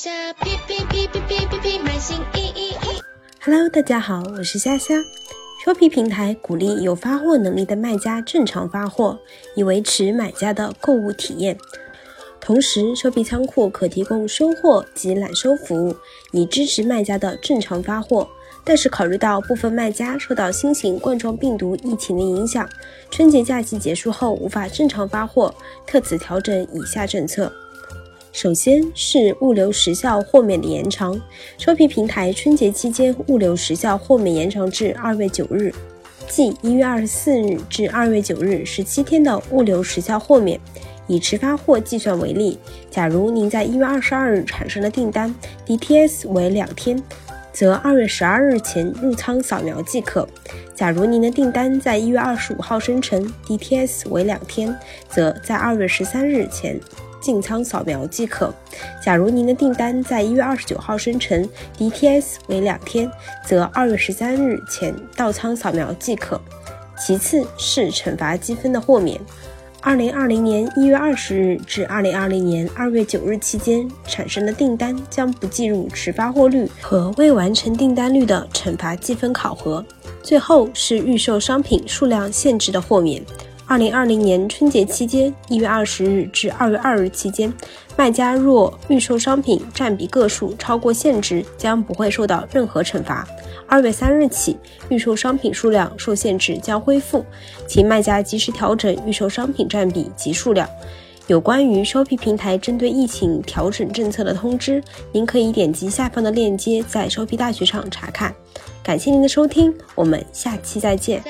夏皮皮皮皮皮皮皮买新衣衣衣。Hello，大家好，我是夏夏。Shopee 平台鼓励有发货能力的卖家正常发货，以维持买家的购物体验。同时收皮仓库可提供收货及揽收服务，以支持卖家的正常发货。但是，考虑到部分卖家受到新型冠状病毒疫情的影响，春节假期结束后无法正常发货，特此调整以下政策。首先是物流时效豁免的延长，Shopee 平台春节期间物流时效豁免延长至二月九日，即一月二十四日至二月九日十七天的物流时效豁免。以迟发货计算为例，假如您在一月二十二日产生的订单，DTS 为两天，则二月十二日前入仓扫描即可。假如您的订单在一月二十五号生成，DTS 为两天，则在二月十三日前进仓扫描即可。假如您的订单在一月二十九号生成，DTS 为两天，则二月十三日前到仓扫描即可。其次是惩罚积分的豁免。二零二零年一月二十日至二零二零年二月九日期间产生的订单将不计入迟发货率和未完成订单率的惩罚积分考核。最后是预售商品数量限制的豁免。二零二零年春节期间一月二十日至二月二日期间，卖家若预售商品占比个数超过限值，将不会受到任何惩罚。二月三日起，预售商品数量受限制将恢复，请卖家及时调整预售商品占比及数量。有关于 Shopee 平台针对疫情调整政策的通知，您可以点击下方的链接，在 Shopee 大学上查看。感谢您的收听，我们下期再见。